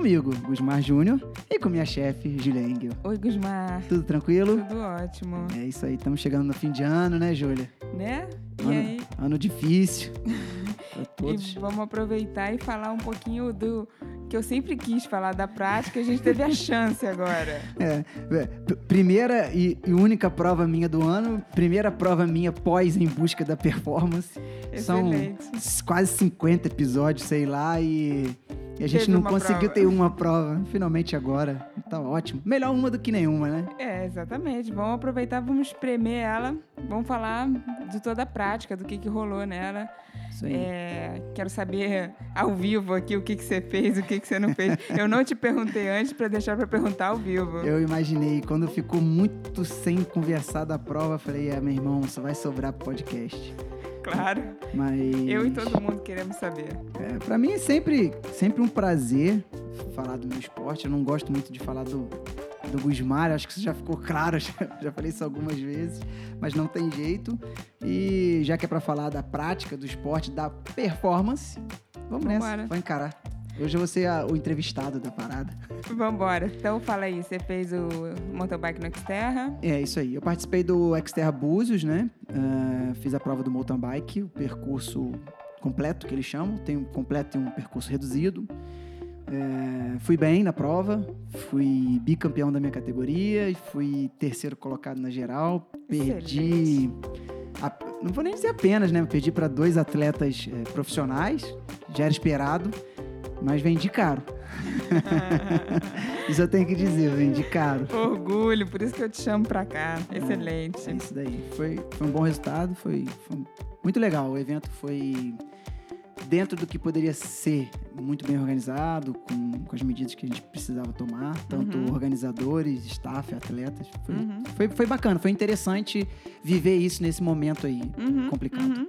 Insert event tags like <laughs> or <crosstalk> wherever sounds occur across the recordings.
comigo, Gusmar Júnior, e com minha chefe, Julia Engel. Oi, Gusmar. Tudo tranquilo? Tudo ótimo. É isso aí, estamos chegando no fim de ano, né, Júlia? Né? E ano, aí? Ano difícil. <laughs> pra todos. E vamos aproveitar e falar um pouquinho do que eu sempre quis falar da prática, a gente teve a chance agora. <laughs> É, é, primeira e, e, única prova minha do ano, primeira prova minha pós em busca da performance. Excelente. São quase 50 episódios, sei lá, e, e a gente teve não conseguiu prova. ter uma prova. Finalmente agora. Tá ótimo. Melhor uma do que nenhuma, né? É, exatamente. Vamos aproveitar, vamos espremer ela, vamos falar de toda a prática, do que, que rolou nela. Isso aí. É, quero saber ao vivo aqui o que, que você fez, o que, que você não fez. Eu não te perguntei antes para deixar para perguntar ao vivo. Eu imaginei. Quando ficou muito sem conversar da prova, falei, é, meu irmão, só vai sobrar pro podcast. Claro. Mas... Eu e todo mundo queremos saber. É, para mim é sempre, sempre um prazer falar do meu esporte. Eu não gosto muito de falar do, do Gusmar, acho que isso já ficou claro, <laughs> já, já, falei isso algumas vezes, mas não tem jeito. E já que é para falar da prática do esporte, da performance, vamos Vambora. nessa, vou encarar. Hoje eu vou ser a, o entrevistado da parada. <laughs> Vambora. Então fala aí, você fez o mountain no Xterra? É, isso aí. Eu participei do Xterra Búzios, né? Uh, fiz a prova do mountain bike, o percurso completo que eles chamam. Tem um completo e um percurso reduzido. É, fui bem na prova, fui bicampeão da minha categoria e fui terceiro colocado na geral. Perdi. A, não vou nem dizer apenas, né? Perdi para dois atletas é, profissionais, já era esperado, mas vendi caro. <laughs> isso eu tenho que dizer, vendi caro. Orgulho, por isso que eu te chamo para cá. É, Excelente. É isso daí. Foi, foi um bom resultado, foi, foi muito legal. O evento foi dentro do que poderia ser muito bem organizado, com, com as medidas que a gente precisava tomar, tanto uhum. organizadores, staff, atletas. Foi, uhum. foi, foi, bacana, foi interessante viver isso nesse momento aí uhum. complicado.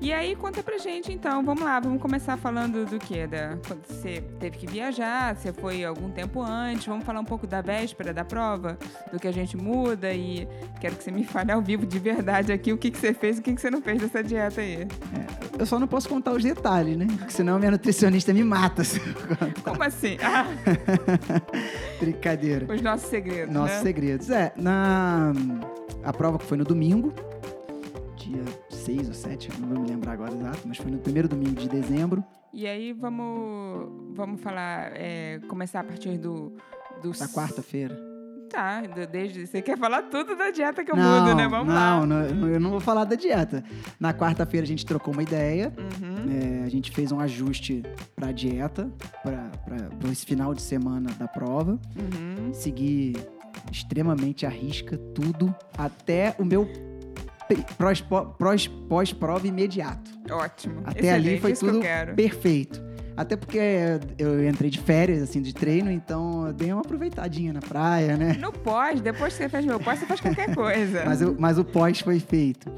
E aí, conta pra gente então, vamos lá, vamos começar falando do que? Da, quando você teve que viajar, você foi algum tempo antes, vamos falar um pouco da véspera da prova, do que a gente muda e quero que você me <laughs> fale ao vivo de verdade aqui o que, que você fez e o que, que você não fez dessa dieta aí. É, eu só não posso contar os detalhes, né? Porque senão minha nutricionista me mata. Como assim? <laughs> Ah. Brincadeira. Os nossos segredos. Nossos né? segredos. É, na. A prova que foi no domingo, dia 6 ou 7, não vou me lembrar agora exato, mas foi no primeiro domingo de dezembro. E aí vamos, vamos falar, é, começar a partir do... do... Da quarta-feira. Tá, desde você quer falar tudo da dieta que eu não, mudo, né? Vamos não, lá. Não, eu não vou falar da dieta. Na quarta-feira a gente trocou uma ideia. Uhum. É, a gente fez um ajuste para dieta, para esse final de semana da prova. Uhum. Segui extremamente à risca tudo, até o meu pós-prova imediato. Ótimo. Até Excelente, ali foi tudo perfeito. Até porque eu entrei de férias, assim, de treino, então eu dei uma aproveitadinha na praia, né? No pós, depois que você faz meu pós, você faz qualquer coisa. <laughs> mas, eu, mas o pós foi feito.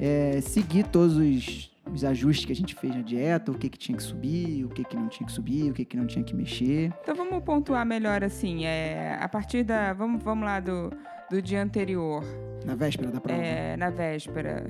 É, segui todos os, os ajustes que a gente fez na dieta, o que, que tinha que subir, o que, que não tinha que subir, o que, que não tinha que mexer. Então vamos pontuar melhor assim. É, a partir da. Vamos, vamos lá do, do dia anterior. Na véspera da prova? É, na véspera.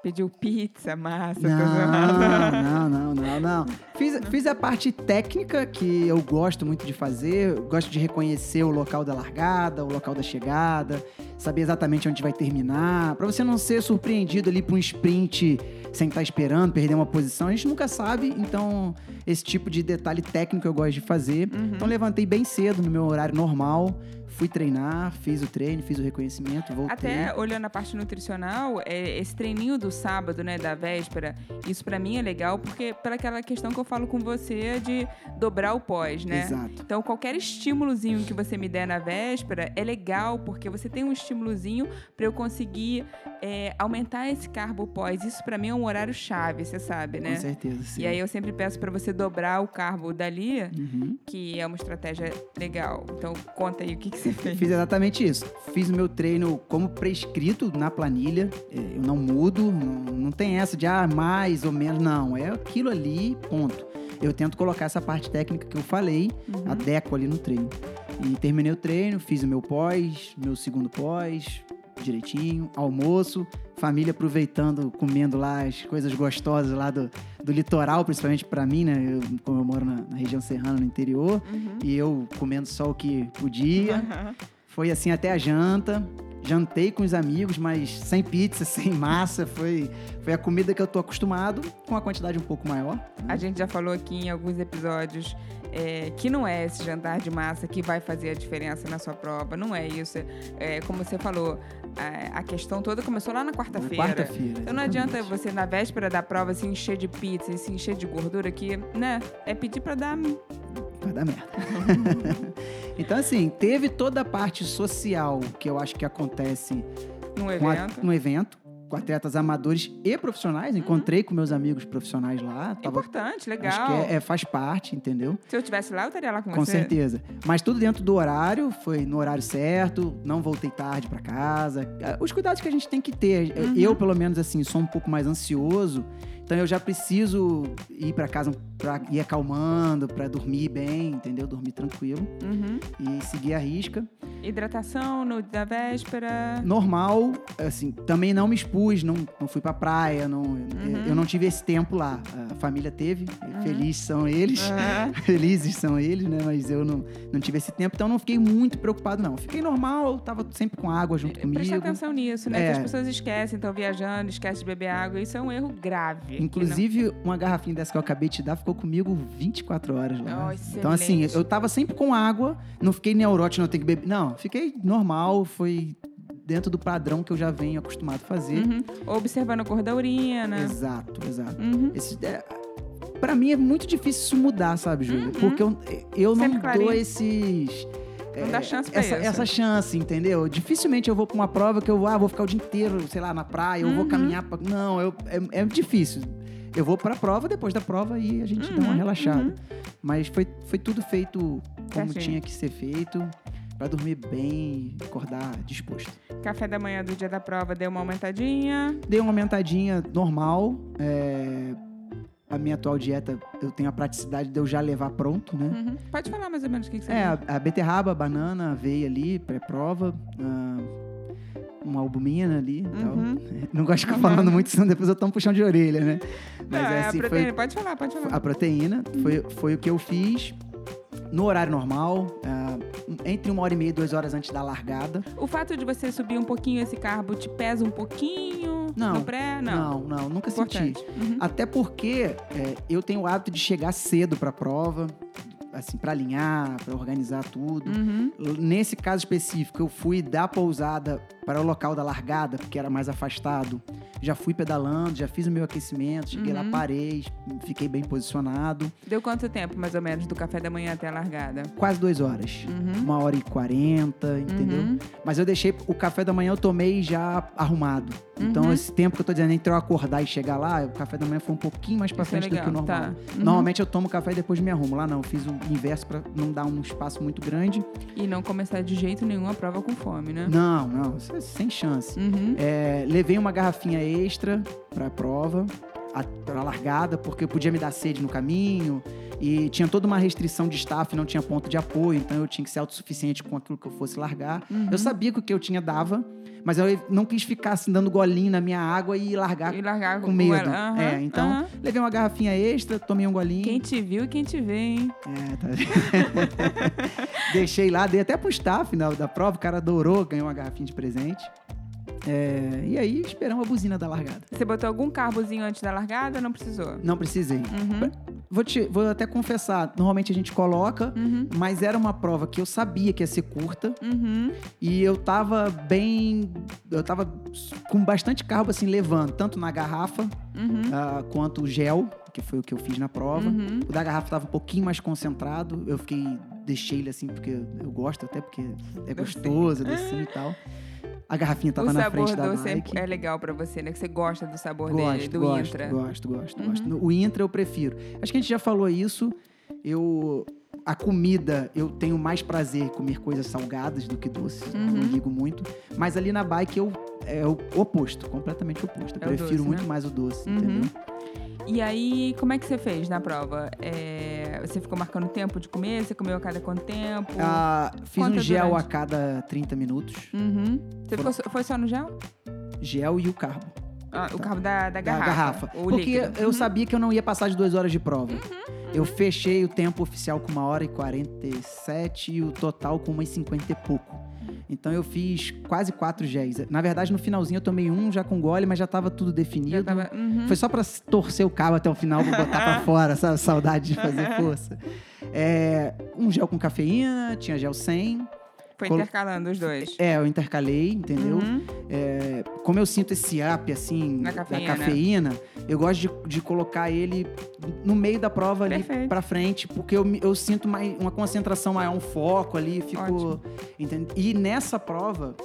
Pediu pizza, massa, não, Não, não, não, não. Fiz, fiz a parte técnica que eu gosto muito de fazer. Eu gosto de reconhecer o local da largada, o local da chegada, saber exatamente onde vai terminar, para você não ser surpreendido ali para um sprint sem estar tá esperando, perder uma posição. A gente nunca sabe, então esse tipo de detalhe técnico eu gosto de fazer. Uhum. Então levantei bem cedo no meu horário normal, fui treinar, fiz o treino, fiz o reconhecimento, voltei. Até olhando a parte nutricional, é, esse treininho do sábado, né, da véspera, isso para mim é legal porque pela aquela questão que eu falo com você de dobrar o pós, né? Exato. Então qualquer estímulozinho que você me der na véspera é legal porque você tem um estímulozinho para eu conseguir é, aumentar esse carbo pós. Isso para mim é um horário chave, você sabe, né? Com certeza, sim. E aí eu sempre peço para você dobrar o carbo dali, uhum. que é uma estratégia legal. Então conta aí o que, que você fez. Fiz exatamente isso. Fiz o meu treino como prescrito na planilha. É, eu não mudo, não, não tem essa de ah, mais ou menos. Não, é aquilo ali, ponto. Eu tento colocar essa parte técnica que eu falei, uhum. adequo ali no treino. E terminei o treino, fiz o meu pós, meu segundo pós, direitinho. Almoço, família aproveitando, comendo lá as coisas gostosas lá do, do litoral, principalmente para mim, né? Eu, como eu moro na, na região serrana, no interior. Uhum. E eu comendo só o que podia. Foi assim até a janta. Jantei com os amigos, mas sem pizza, <laughs> sem massa. Foi, foi a comida que eu tô acostumado, com a quantidade um pouco maior. A gente já falou aqui em alguns episódios é, que não é esse jantar de massa que vai fazer a diferença na sua prova. Não é isso. É, como você falou, a, a questão toda começou lá na quarta-feira. quarta-feira. Então não adianta você, na véspera da prova, se encher de pizza e se encher de gordura, que, né? É pedir pra dar. Vai dar merda. <laughs> então, assim, teve toda a parte social que eu acho que acontece num com a- evento. no evento, com atletas amadores e profissionais. Encontrei com meus amigos profissionais lá. Tava, Importante, legal. acho que é, é- faz parte, entendeu? Se eu estivesse lá, eu estaria lá com, Com você. certeza. Mas tudo dentro do horário, foi no horário certo, não voltei tarde pra casa. Ah, Os cuidados que a gente tem que ter. Uhum. Eu, pelo menos, assim, sou um pouco mais ansioso. Então eu já preciso ir pra casa pra ir acalmando, pra dormir bem, entendeu? Dormir tranquilo Uhum. e seguir a risca. Hidratação no, da véspera. Normal, assim, também não me expus, não, não fui pra praia, não, Uhum. eu não tive esse tempo lá. A família teve, felizes são eles. Aham. <laughs> felizes são eles, né? Mas eu não, não tive esse tempo, então não fiquei muito preocupado, não. Fiquei normal, tava sempre com água junto Presta comigo. atenção nisso, né? É. Que as pessoas esquecem, estão viajando, esquecem de beber água. Isso é um erro grave. Inclusive, uma garrafinha dessa que eu acabei de te dar ficou comigo 24 horas lá. Oh, então, assim, eu tava sempre com água, não fiquei neurótico, não tenho que beber. Não, fiquei normal, foi dentro do padrão que eu já venho acostumado a fazer. Uhum. Observando a cor da urina. Exato, exato. Uhum. Esse, é, pra mim é muito difícil isso mudar, sabe, Júlia? Uhum. Porque eu, eu não clarinho. dou esses. Não dá chance pra essa, isso. essa chance, entendeu? Dificilmente eu vou pra uma prova que eu ah, vou ficar o dia inteiro, sei lá, na praia, eu vou Uhum. caminhar. Pra... Não, eu, é, é difícil. Eu vou pra prova, depois da prova e a gente dá uma Uhum, relaxada. uhum. Mas foi, foi tudo feito como Certinho. tinha que ser feito, pra dormir bem, acordar disposto. Café da manhã do dia da prova deu uma aumentadinha. Dei uma aumentadinha normal. é, A minha atual dieta, eu tenho a praticidade de eu já levar pronto, né? Uhum. Pode falar mais ou menos o que, que você É, a, a beterraba, a banana, aveia ali, pré-prova. ah, uma albumina ali. Uhum. <laughs> Não gosto de ficar falando muito, senão depois eu tomo puxão de orelha, né? Não, Mas é a assim, proteína. foi Pode falar, pode falar. a proteína. Foi, foi o que eu fiz no horário normal, ah, entre uma hora e meia e duas horas antes da largada. O fato de você subir um pouquinho esse carbo te pesa um pouquinho Não. no pré? Não. Não, não, nunca senti. Importante. Uhum. Até porque é, eu tenho o hábito de chegar cedo pra prova, assim, pra alinhar, pra organizar tudo. Uhum. Nesse caso específico, eu fui da pousada para o local da largada, porque era mais afastado. Já fui pedalando, já fiz o meu aquecimento, cheguei lá, Uhum. parei, fiquei bem posicionado. Deu quanto tempo, mais ou menos, do café da manhã até a largada? Quase duas horas. Uhum. Uma hora e quarenta, entendeu? Uhum. Mas eu deixei o café da manhã, eu tomei já arrumado. Então, Uhum. esse tempo que eu tô dizendo entre eu acordar e chegar lá, o café da manhã foi um pouquinho mais pra é frente do que o normal. tá. Uhum. Normalmente eu tomo café e depois me arrumo. Lá não, fiz o inverso pra não dar um espaço muito grande. E não começar de jeito nenhum a prova com fome, né? Não, não, é sem chance. Uhum. É, levei uma garrafinha extra pra prova, a, pra largada, porque eu podia me dar sede no caminho. E tinha toda uma restrição de staff, não tinha ponto de apoio, então eu tinha que ser autossuficiente com aquilo que eu fosse largar. Uhum. Eu sabia que o que eu tinha dava, mas eu não quis ficar assim dando golinho na minha água e largar E largar com medo. ela. É, então levei uma garrafinha extra, tomei um golinho. Quem te viu e quem te vê, hein? É, tá... <laughs> Deixei lá, dei até pro staff na, da prova, o cara adorou, ganhou uma garrafinha de presente. É, e aí esperamos a buzina da largada. Você botou algum carbozinho antes da largada? Não precisou? Não precisei. Uhum. Vou, te, vou até confessar, normalmente a gente coloca, Uhum. mas era uma prova que eu sabia que ia ser curta Uhum. e eu tava bem. Eu tava com bastante carbo assim, levando, tanto na garrafa ah, quanto o gel, que foi o que eu fiz na prova. Uhum. O da garrafa tava um pouquinho mais concentrado. Eu fiquei, deixei ele assim, porque eu gosto, até porque é gostoso, docinho e tal. A garrafinha tava o na sabor frente da doce é- bike. é legal pra você, né? Que você gosta do sabor Gosto, dele, do gosto, Intra. gosto, gosto, Uhum. gosto. O Intra eu prefiro. Acho que a gente já falou isso. Eu a comida eu tenho mais prazer em comer coisas salgadas do que doces. Uhum. Não ligo muito. Mas ali na bike eu é o oposto, completamente oposto. Eu É o prefiro doce, muito né? mais o doce, Uhum. entendeu? E aí, como é que você fez na prova? É, você ficou marcando tempo de comer? Você comeu a cada quanto tempo? Ah, fiz um gel durante. a cada 30 minutos. Uhum. Você ficou, só- foi só no gel? Gel e o carbo. Ah, o carbo da, da da garrafa. garrafa. O Porque líquido. Uhum. eu sabia que eu não ia passar de duas horas de prova. Eu fechei o tempo oficial com uma hora e 47 e o total com umas 50 e pouco. Então eu fiz quase quatro géis. Na verdade, no finalzinho eu tomei um já com gole, mas já tava tudo definido. Tava- uhum. Foi só pra torcer o cabo até o final pra botar pra <laughs> fora, sabe? Saudade de fazer força. É, um gel com cafeína, tinha gel sem. Foi intercalando os dois. É, eu intercalei, entendeu? Uhum. É, como eu sinto esse up, assim, Na da cafeína. cafeína, eu gosto de, de colocar ele no meio da prova ali Perfeito. pra frente, porque eu, eu sinto mais, uma concentração maior, um foco ali, fico... Entende? E nessa prova,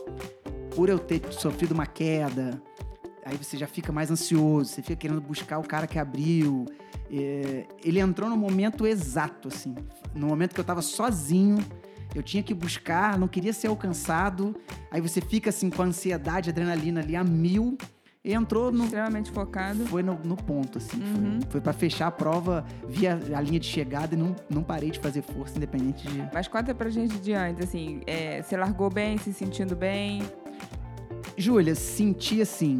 por eu ter sofrido uma queda, aí você já fica mais ansioso, você fica querendo buscar o cara que abriu. É, ele entrou no momento exato, assim. No momento que eu tava sozinho, eu tinha que buscar, não queria ser alcançado. Aí você fica assim com a ansiedade, adrenalina ali a mil. E entrou no. Extremamente focado. Foi no, no ponto, assim. Uhum. Foi, foi para fechar a prova, vi a, a linha de chegada e não, não parei de fazer força, independente de. Mas conta pra gente de antes, assim, é, você largou bem, se sentindo bem? Júlia, senti assim.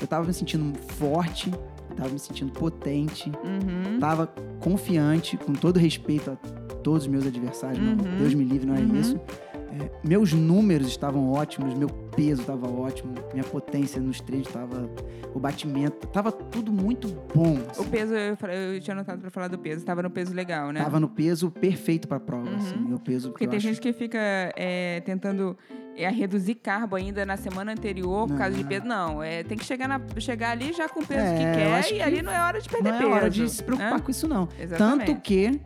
Eu tava me sentindo forte, tava me sentindo potente, Uhum. tava confiante, com todo respeito a todos os meus adversários. não, Uhum. Deus me livre, não é Uhum. isso. É, meus números estavam ótimos, meu peso estava ótimo, minha potência nos treinos estava. O batimento, tava tudo muito bom. O assim. peso, eu, eu tinha anotado pra falar do peso, tava no peso legal, né? Tava no peso perfeito pra prova, Uhum. assim. Meu peso Porque tem acho- gente que fica é, tentando é, reduzir carbo ainda na semana anterior por causa de Não. peso. Não, é, tem que chegar, na- chegar ali já com o peso É, que quer e que ali não é hora de perder não peso. é hora de se preocupar né? com isso, não. Exatamente. Tanto que,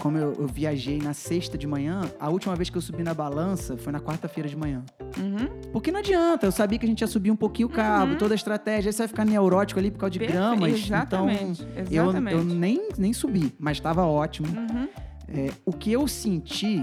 como eu, eu viajei na sexta de manhã, a última vez que eu subi na balança foi na quarta-feira de manhã. Uhum. Porque não adianta, eu sabia que a gente ia subir um pouquinho o cabo, Uhum. toda a estratégia, aí você vai ficar neurótico ali por causa de Perfe- gramas. Exatamente. Então, eu, exatamente. eu nem, nem subi, mas estava ótimo. Uhum, É, o que eu senti,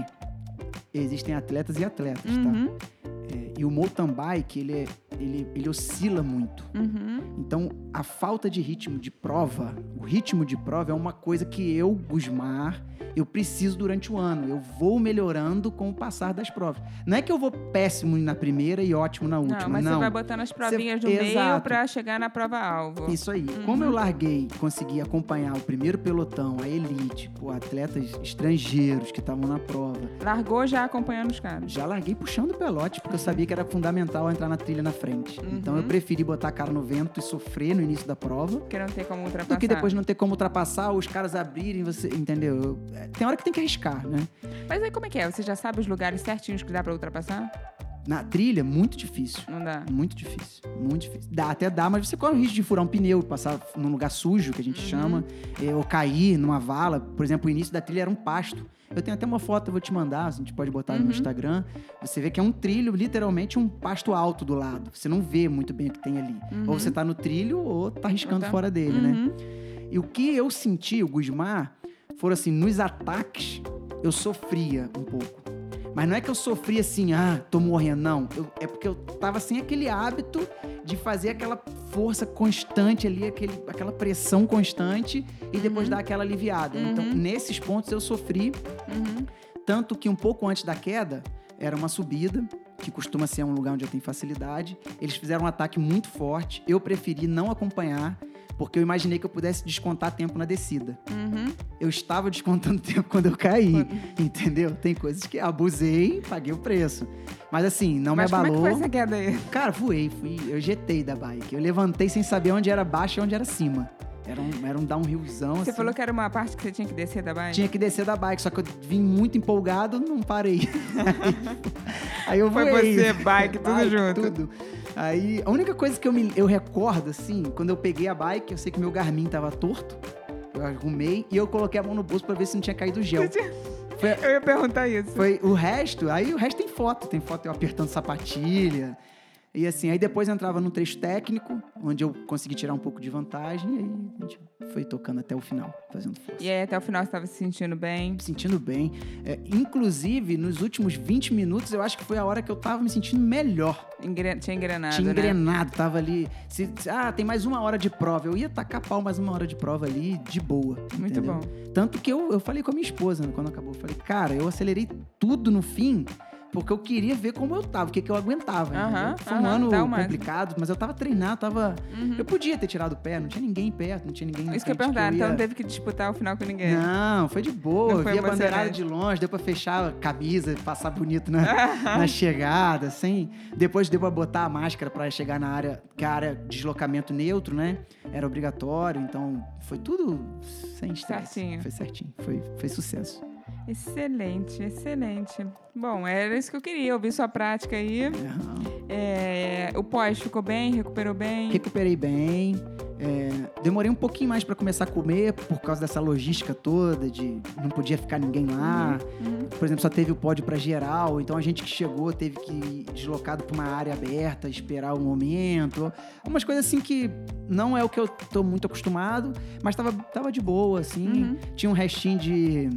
existem atletas e atletas, tá? É, e o mountain bike, ele, é- ele, ele oscila muito. uhum. Então, a falta de ritmo de prova, o ritmo de prova é uma coisa que eu, Gusmar, eu preciso durante o ano. Eu vou melhorando com o passar das provas. Não é que eu vou péssimo na primeira e ótimo na última, Não, mas não. você vai botando as provinhas no meio pra chegar na prova-alvo. Isso aí. Uhum. Como eu larguei, consegui acompanhar o primeiro pelotão, a elite, pô, atletas estrangeiros que estavam na prova. Largou já acompanhando os caras. Já larguei puxando o pelote, porque eu sabia que era fundamental entrar na trilha na frente. Então eu Uhum. preferi botar a cara no vento e sofrer no início da prova. Porque não tem como ultrapassar. do que depois não ter como ultrapassar, os caras abrirem, você. Entendeu? Eu- é, Tem hora que tem que arriscar, né? Mas aí como é que é? Você já sabe os lugares certinhos que dá pra ultrapassar? Na trilha, muito difícil. Não dá. Muito difícil. Muito difícil. Dá até dá, mas você corre o risco de furar um pneu, passar num lugar sujo, que a gente Uhum. chama, é, ou cair numa vala. Por exemplo, o início da trilha era um pasto. Eu tenho até uma foto, eu vou te mandar, a gente pode botar Uhum. no Instagram. Você vê que é um trilho, literalmente um pasto alto do lado. Você não vê muito bem o que tem ali. Uhum. Ou você tá no trilho ou tá arriscando tá- fora dele, né? Uhum. E o que eu senti, o Gusmar, foram assim, nos ataques, eu sofria um pouco. Mas não é que eu sofria assim, ah, tô morrendo, não. Eu- é porque eu tava sem aquele hábito de fazer aquela força constante ali, aquele, aquela pressão constante e depois Uhum. dar aquela aliviada. Então, Uhum. nesses pontos eu sofri, Uhum. tanto que um pouco antes da queda, era uma subida, que costuma ser um lugar onde eu tenho facilidade. Eles fizeram um ataque muito forte. Eu preferi não acompanhar, porque eu imaginei que eu pudesse descontar tempo na descida. Uhum. Eu estava descontando <laughs> tempo quando eu caí, entendeu? Tem coisas que abusei, paguei o preço. Mas assim, não Mas me como é que abalou. foi essa queda aí? Cara, voei, fui, eu jetei da bike. Eu levantei sem saber onde era baixo e onde era cima. Era um, era um downhillzão, Você assim. falou que era uma parte que você tinha que descer da bike? Tinha que descer da bike, só que eu vim muito empolgado, não parei. <laughs> Aí eu Foi voei. você, bike, tudo junto. Tudo. Aí, a única coisa que eu, me, eu recordo, assim, quando eu peguei a bike, eu sei que meu Garmin tava torto. Eu arrumei e eu coloquei a mão no bolso pra ver se não tinha caído gel. Foi, Eu ia perguntar isso. foi o resto, aí o resto tem foto. Tem foto eu apertando sapatilha. E assim, aí depois entrava no trecho técnico, onde eu consegui tirar um pouco de vantagem, e aí a gente foi tocando até o final, fazendo força. E aí até o final você estava se sentindo bem? Me sentindo bem. É, inclusive, nos últimos 20 minutos, eu acho que foi a hora que eu tava me sentindo melhor. Engre... Tinha engrenado, Tinha né? engrenado, tava ali. Se, se- ah, tem mais uma hora de prova. Eu ia tacar pau mais uma hora de prova ali, de boa. Muito entendeu? bom. Tanto que eu, eu falei com a minha esposa né, quando acabou. Eu falei, cara, eu acelerei tudo no fim. Porque eu queria ver como eu tava, o que, que eu aguentava. Foi um ano dá o máximo. complicado, mas eu tava treinado, tava. Uhum. Eu podia ter tirado o pé, não tinha ninguém perto, não tinha ninguém Isso que eu perguntar, então ia- não teve que disputar o final com ninguém. Não, foi de boa. Foi vi a bandeirada de longe, deu pra fechar a camisa, passar bonito na, na chegada, sem. Depois deu pra botar a máscara pra chegar na área, que a área de deslocamento neutro, né? Era obrigatório, então foi tudo sem estresse. Certinho. Foi certinho. Foi, foi sucesso. Excelente, excelente. Bom, era isso que eu queria, ouvir sua prática aí. É, o pós ficou bem, recuperou bem? Recuperei bem. é, demorei um pouquinho mais pra começar a comer por causa dessa logística toda de não podia ficar ninguém lá. Uhum. Por exemplo, só teve o pódio para geral, então a gente que chegou teve que ir deslocado para uma área aberta, esperar o momento. Umas coisas assim que não é o que eu tô muito acostumado, mas tava, tava de boa, assim. Uhum. Tinha um restinho de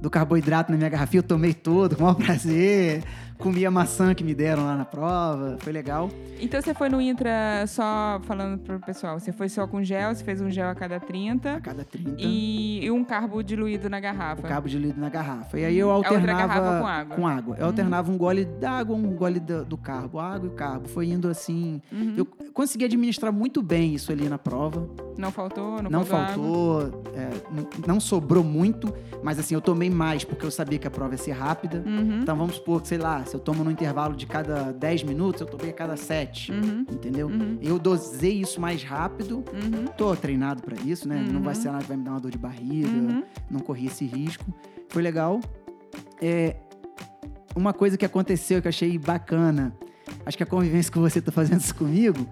do carboidrato na minha garrafinha, eu tomei todo, com o maior <laughs> prazer. Comi a maçã que me deram lá na prova, foi legal. Então você foi no Intra só falando pro pessoal, você foi só com gel, você fez um gel a cada A 30 cada 30, e, e um carbo diluído na garrafa. cabo de litro na garrafa. E aí eu A outra alternava garrafa com água. com água. Eu alternava um gole d'água, um gole do, do carbo, água e o carbo. Foi indo assim. Uhum. Eu consegui administrar muito bem isso ali na prova. Não faltou? Não, Não, faltou? é, não sobrou muito, mas assim, eu tomei mais porque eu sabia que a prova ia ser rápida. Uhum. Então vamos supor que, sei lá, se eu tomo no intervalo de cada 10 minutos, eu tomei a cada 7. Uhum. Entendeu? Uhum. Eu dosei isso mais rápido. Uhum. Tô treinado pra isso, né? Não vai Uhum. ser nada que vai me dar uma dor de barriga Uhum. não corri esse risco. Foi legal. É, uma coisa que aconteceu que eu achei bacana, acho que a convivência que você tá fazendo isso comigo,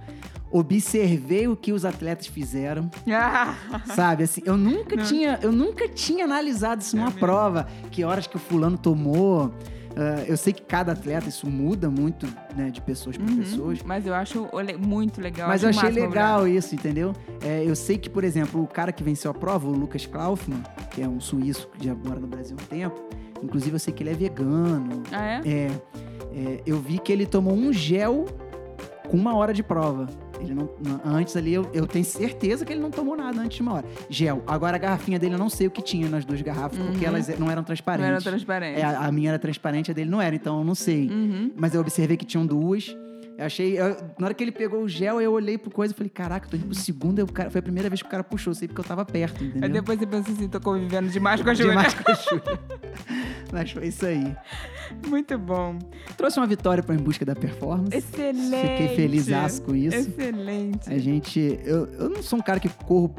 observei o que os atletas fizeram, <laughs> sabe? Assim, eu nunca Não. tinha, eu nunca tinha analisado isso É numa mesmo? prova, que horas que o fulano tomou. Ah, eu sei que cada atleta isso muda muito, né, de pessoas para Uhum. pessoas. Mas eu acho muito legal. Mas eu achei legal isso, entendeu? É, eu sei que, por exemplo, o cara que venceu a prova, o Lucas Klaufmann, que é um suíço que já mora no Brasil há um tempo, inclusive eu sei que ele é vegano. Ah, é? É, é, eu vi que ele tomou um gel com uma hora de prova. Ele não, não- antes ali, eu, eu tenho certeza que ele não tomou nada antes de uma hora. Gel. Agora a garrafinha dele eu não sei o que tinha nas duas garrafas, porque Uhum. elas não eram Não transparentes. era transparente. É, a, a minha era transparente, a dele não era, então eu não sei. Uhum. Mas eu observei que tinham duas. Eu achei. eu- na hora que ele pegou o gel, eu olhei pro coisa e falei: caraca, tô indo pro segundo. aí o cara, foi a primeira vez que o cara puxou, sei porque eu tava perto, Aí entendeu? depois você pensa assim, tô convivendo demais com a Júlia. Demais com a Júlia. <laughs> Mas foi isso aí. Muito bom. Trouxe uma vitória pra Em Busca da Performance. Excelente. Fiquei feliz com isso. Excelente. A gente. Eu, eu não sou um cara que corro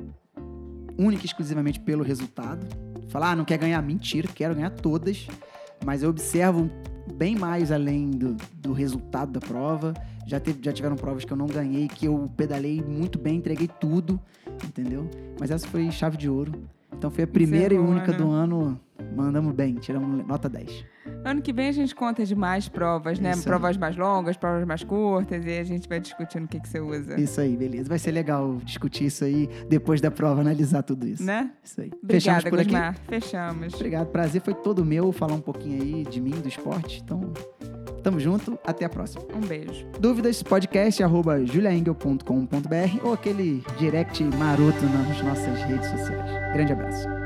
única e exclusivamente pelo resultado. Falar, ah, não quer ganhar? Mentira, quero ganhar todas. Mas eu observo bem mais além do, do resultado da prova. Já, teve, já tiveram provas que eu não ganhei, que eu pedalei muito bem, entreguei tudo, entendeu? Mas essa foi chave de ouro. Então foi a primeira e Encerrou, única né? do ano. Mandamos bem, tiramos nota 10. Ano que vem a gente conta de mais provas, né? Isso aí. Provas mais longas, provas mais curtas, e a gente vai discutindo o que, que você usa. Isso aí, beleza. Vai ser legal discutir isso aí depois da prova, analisar tudo isso. Né? Isso aí. Obrigada, Fechamos por aqui. Gusmar. Fechamos. Obrigado, prazer foi todo meu falar um pouquinho aí de mim, do esporte. Então, tamo junto, até a próxima. Um beijo. Dúvidas, podcast, arroba juliaengel.com.br ou aquele direct maroto nas nossas redes sociais. Grande abraço.